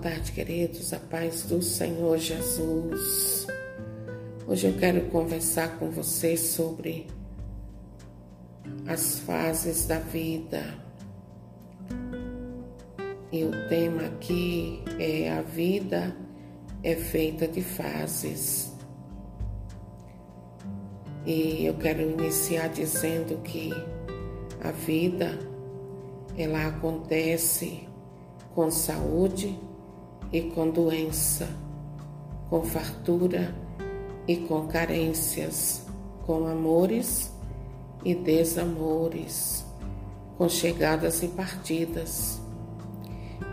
tarde, queridos. A paz do Senhor Jesus. Hoje eu quero conversar com vocês sobre as fases da vida. E o tema aqui é a vida é feita de fases. E eu quero iniciar dizendo que a vida ela acontece com saúde e com doença, com fartura e com carências, com amores e desamores, com chegadas e partidas.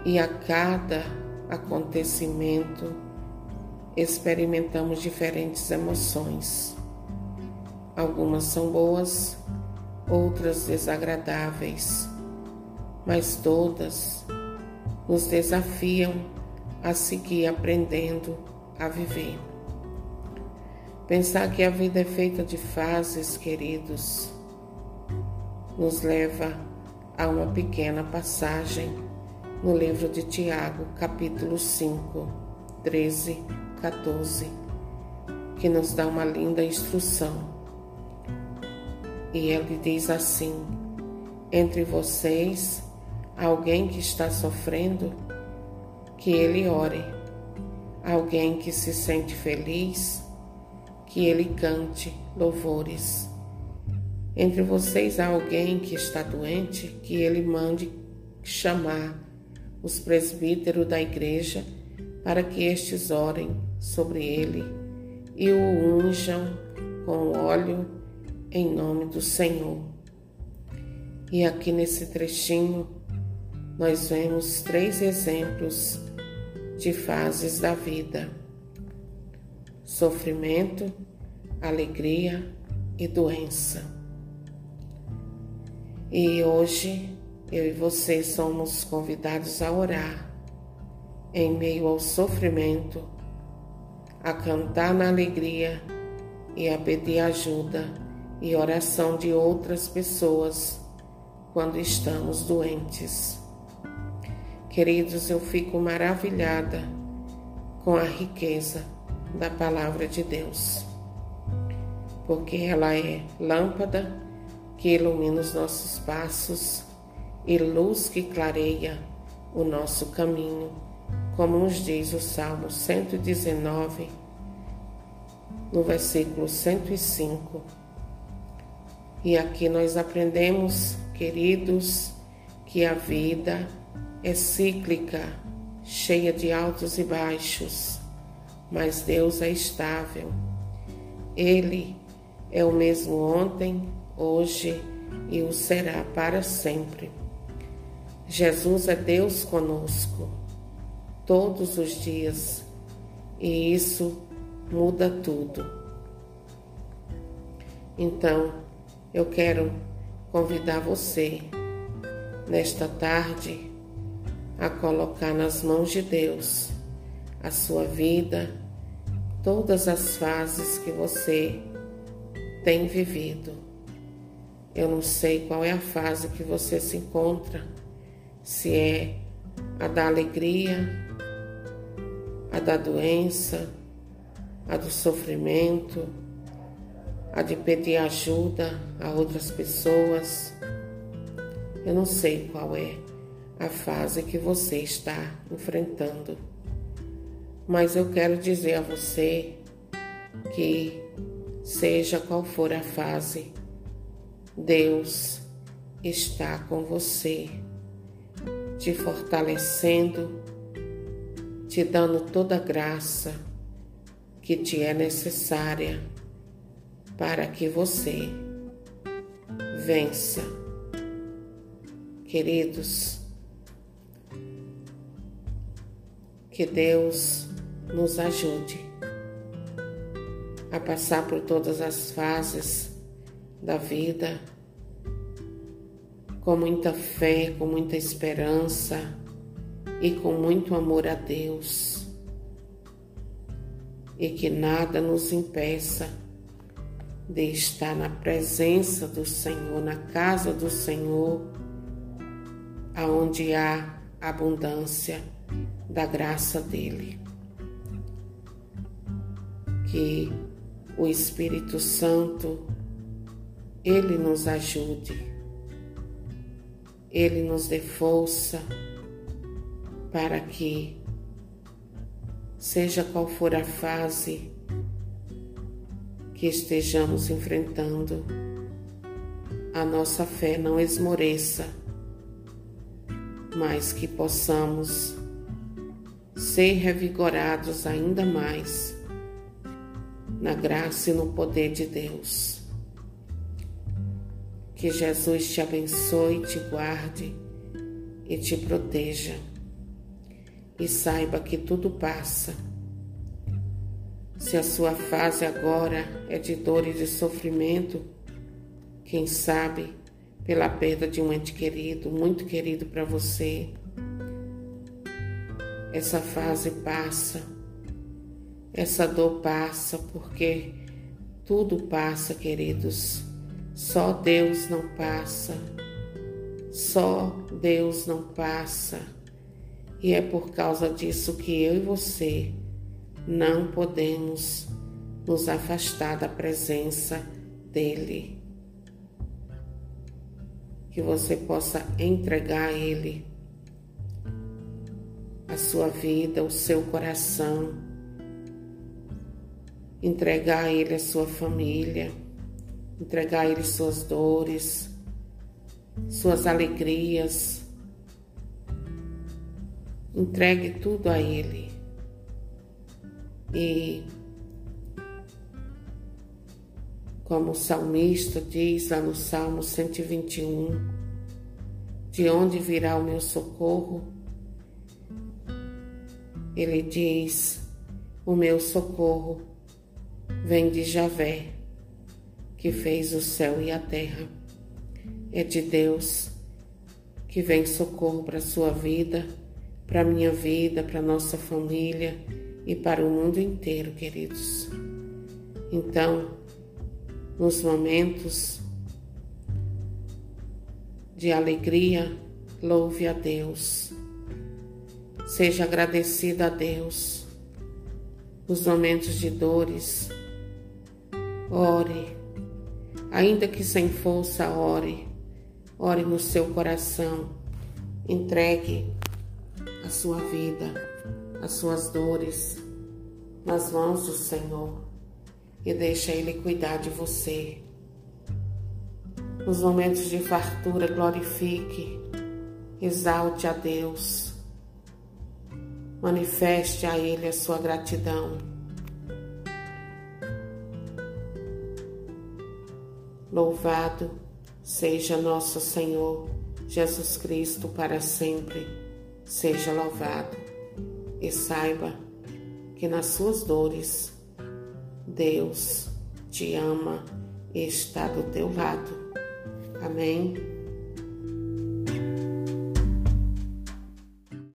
E a cada acontecimento experimentamos diferentes emoções. Algumas são boas, outras desagradáveis, mas todas nos desafiam a seguir aprendendo a viver. Pensar que a vida é feita de fases, queridos, nos leva a uma pequena passagem no livro de Tiago, capítulo 5, 13, 14, que nos dá uma linda instrução. E ele diz assim: Entre vocês alguém que está sofrendo, que ele ore. Alguém que se sente feliz, que ele cante louvores. Entre vocês há alguém que está doente, que ele mande chamar os presbíteros da igreja para que estes orem sobre ele e o unjam com óleo em nome do Senhor. E aqui nesse trechinho nós vemos três exemplos de fases da vida: sofrimento, alegria e doença. E hoje eu e você somos convidados a orar em meio ao sofrimento, a cantar na alegria e a pedir ajuda e oração de outras pessoas quando estamos doentes. Queridos, eu fico maravilhada com a riqueza da palavra de Deus, porque ela é lâmpada que ilumina os nossos passos e luz que clareia o nosso caminho, como nos diz o Salmo 119, no versículo 105. E aqui nós aprendemos, queridos, que a vida é cíclica, cheia de altos e baixos, mas Deus é estável. Ele é o mesmo ontem, hoje e o será para sempre. Jesus é Deus conosco todos os dias e isso muda tudo. Então, eu quero convidar você nesta tarde a colocar nas mãos de Deus a sua vida, todas as fases que você tem vivido. Eu não sei qual é a fase que você se encontra, se é a da alegria, a da doença, a do sofrimento, a de pedir ajuda a outras pessoas. Eu não sei qual é a fase que você está enfrentando. Mas eu quero dizer a você que, seja qual for a fase, Deus está com você, te fortalecendo, te dando toda a graça que te é necessária para que você vença. Queridos, Que Deus nos ajude a passar por todas as fases da vida com muita fé, com muita esperança e com muito amor a Deus. E que nada nos impeça de estar na presença do Senhor, na casa do Senhor, aonde há abundância da graça dele. Que o Espírito Santo ele nos ajude, ele nos dê força para que, seja qual for a fase que estejamos enfrentando, a nossa fé não esmoreça, mas que possamos ser revigorados ainda mais na graça e no poder de Deus. Que Jesus te abençoe, te guarde e te proteja. E saiba que tudo passa. Se a sua fase agora é de dor e de sofrimento, quem sabe pela perda de um ente querido, muito querido para você, essa fase passa, essa dor passa, porque tudo passa, queridos. Só Deus não passa, só Deus não passa. E é por causa disso que eu e você não podemos nos afastar da presença dEle. Que você possa entregar a Ele a sua vida, o seu coração, entregar a Ele a sua família, entregar a Ele suas dores, suas alegrias. Entregue tudo a Ele. E, como o salmista diz lá no Salmo 121, de onde virá o meu socorro? Ele diz: O meu socorro vem de Javé, que fez o céu e a terra. É de Deus que vem socorro para a sua vida, para a minha vida, para a nossa família e para o mundo inteiro, queridos. Então, nos momentos de alegria, louve a Deus Seja agradecido a Deus. Nos momentos de dores, ore. Ainda que sem força, ore. Ore no seu coração. Entregue a sua vida, as suas dores nas mãos do Senhor e deixa Ele cuidar de você. Nos momentos de fartura, glorifique, exalte a Deus manifeste a Ele a sua gratidão. Louvado seja nosso Senhor Jesus Cristo para sempre. Seja louvado e saiba que nas suas dores Deus te ama e está do teu lado. Amém.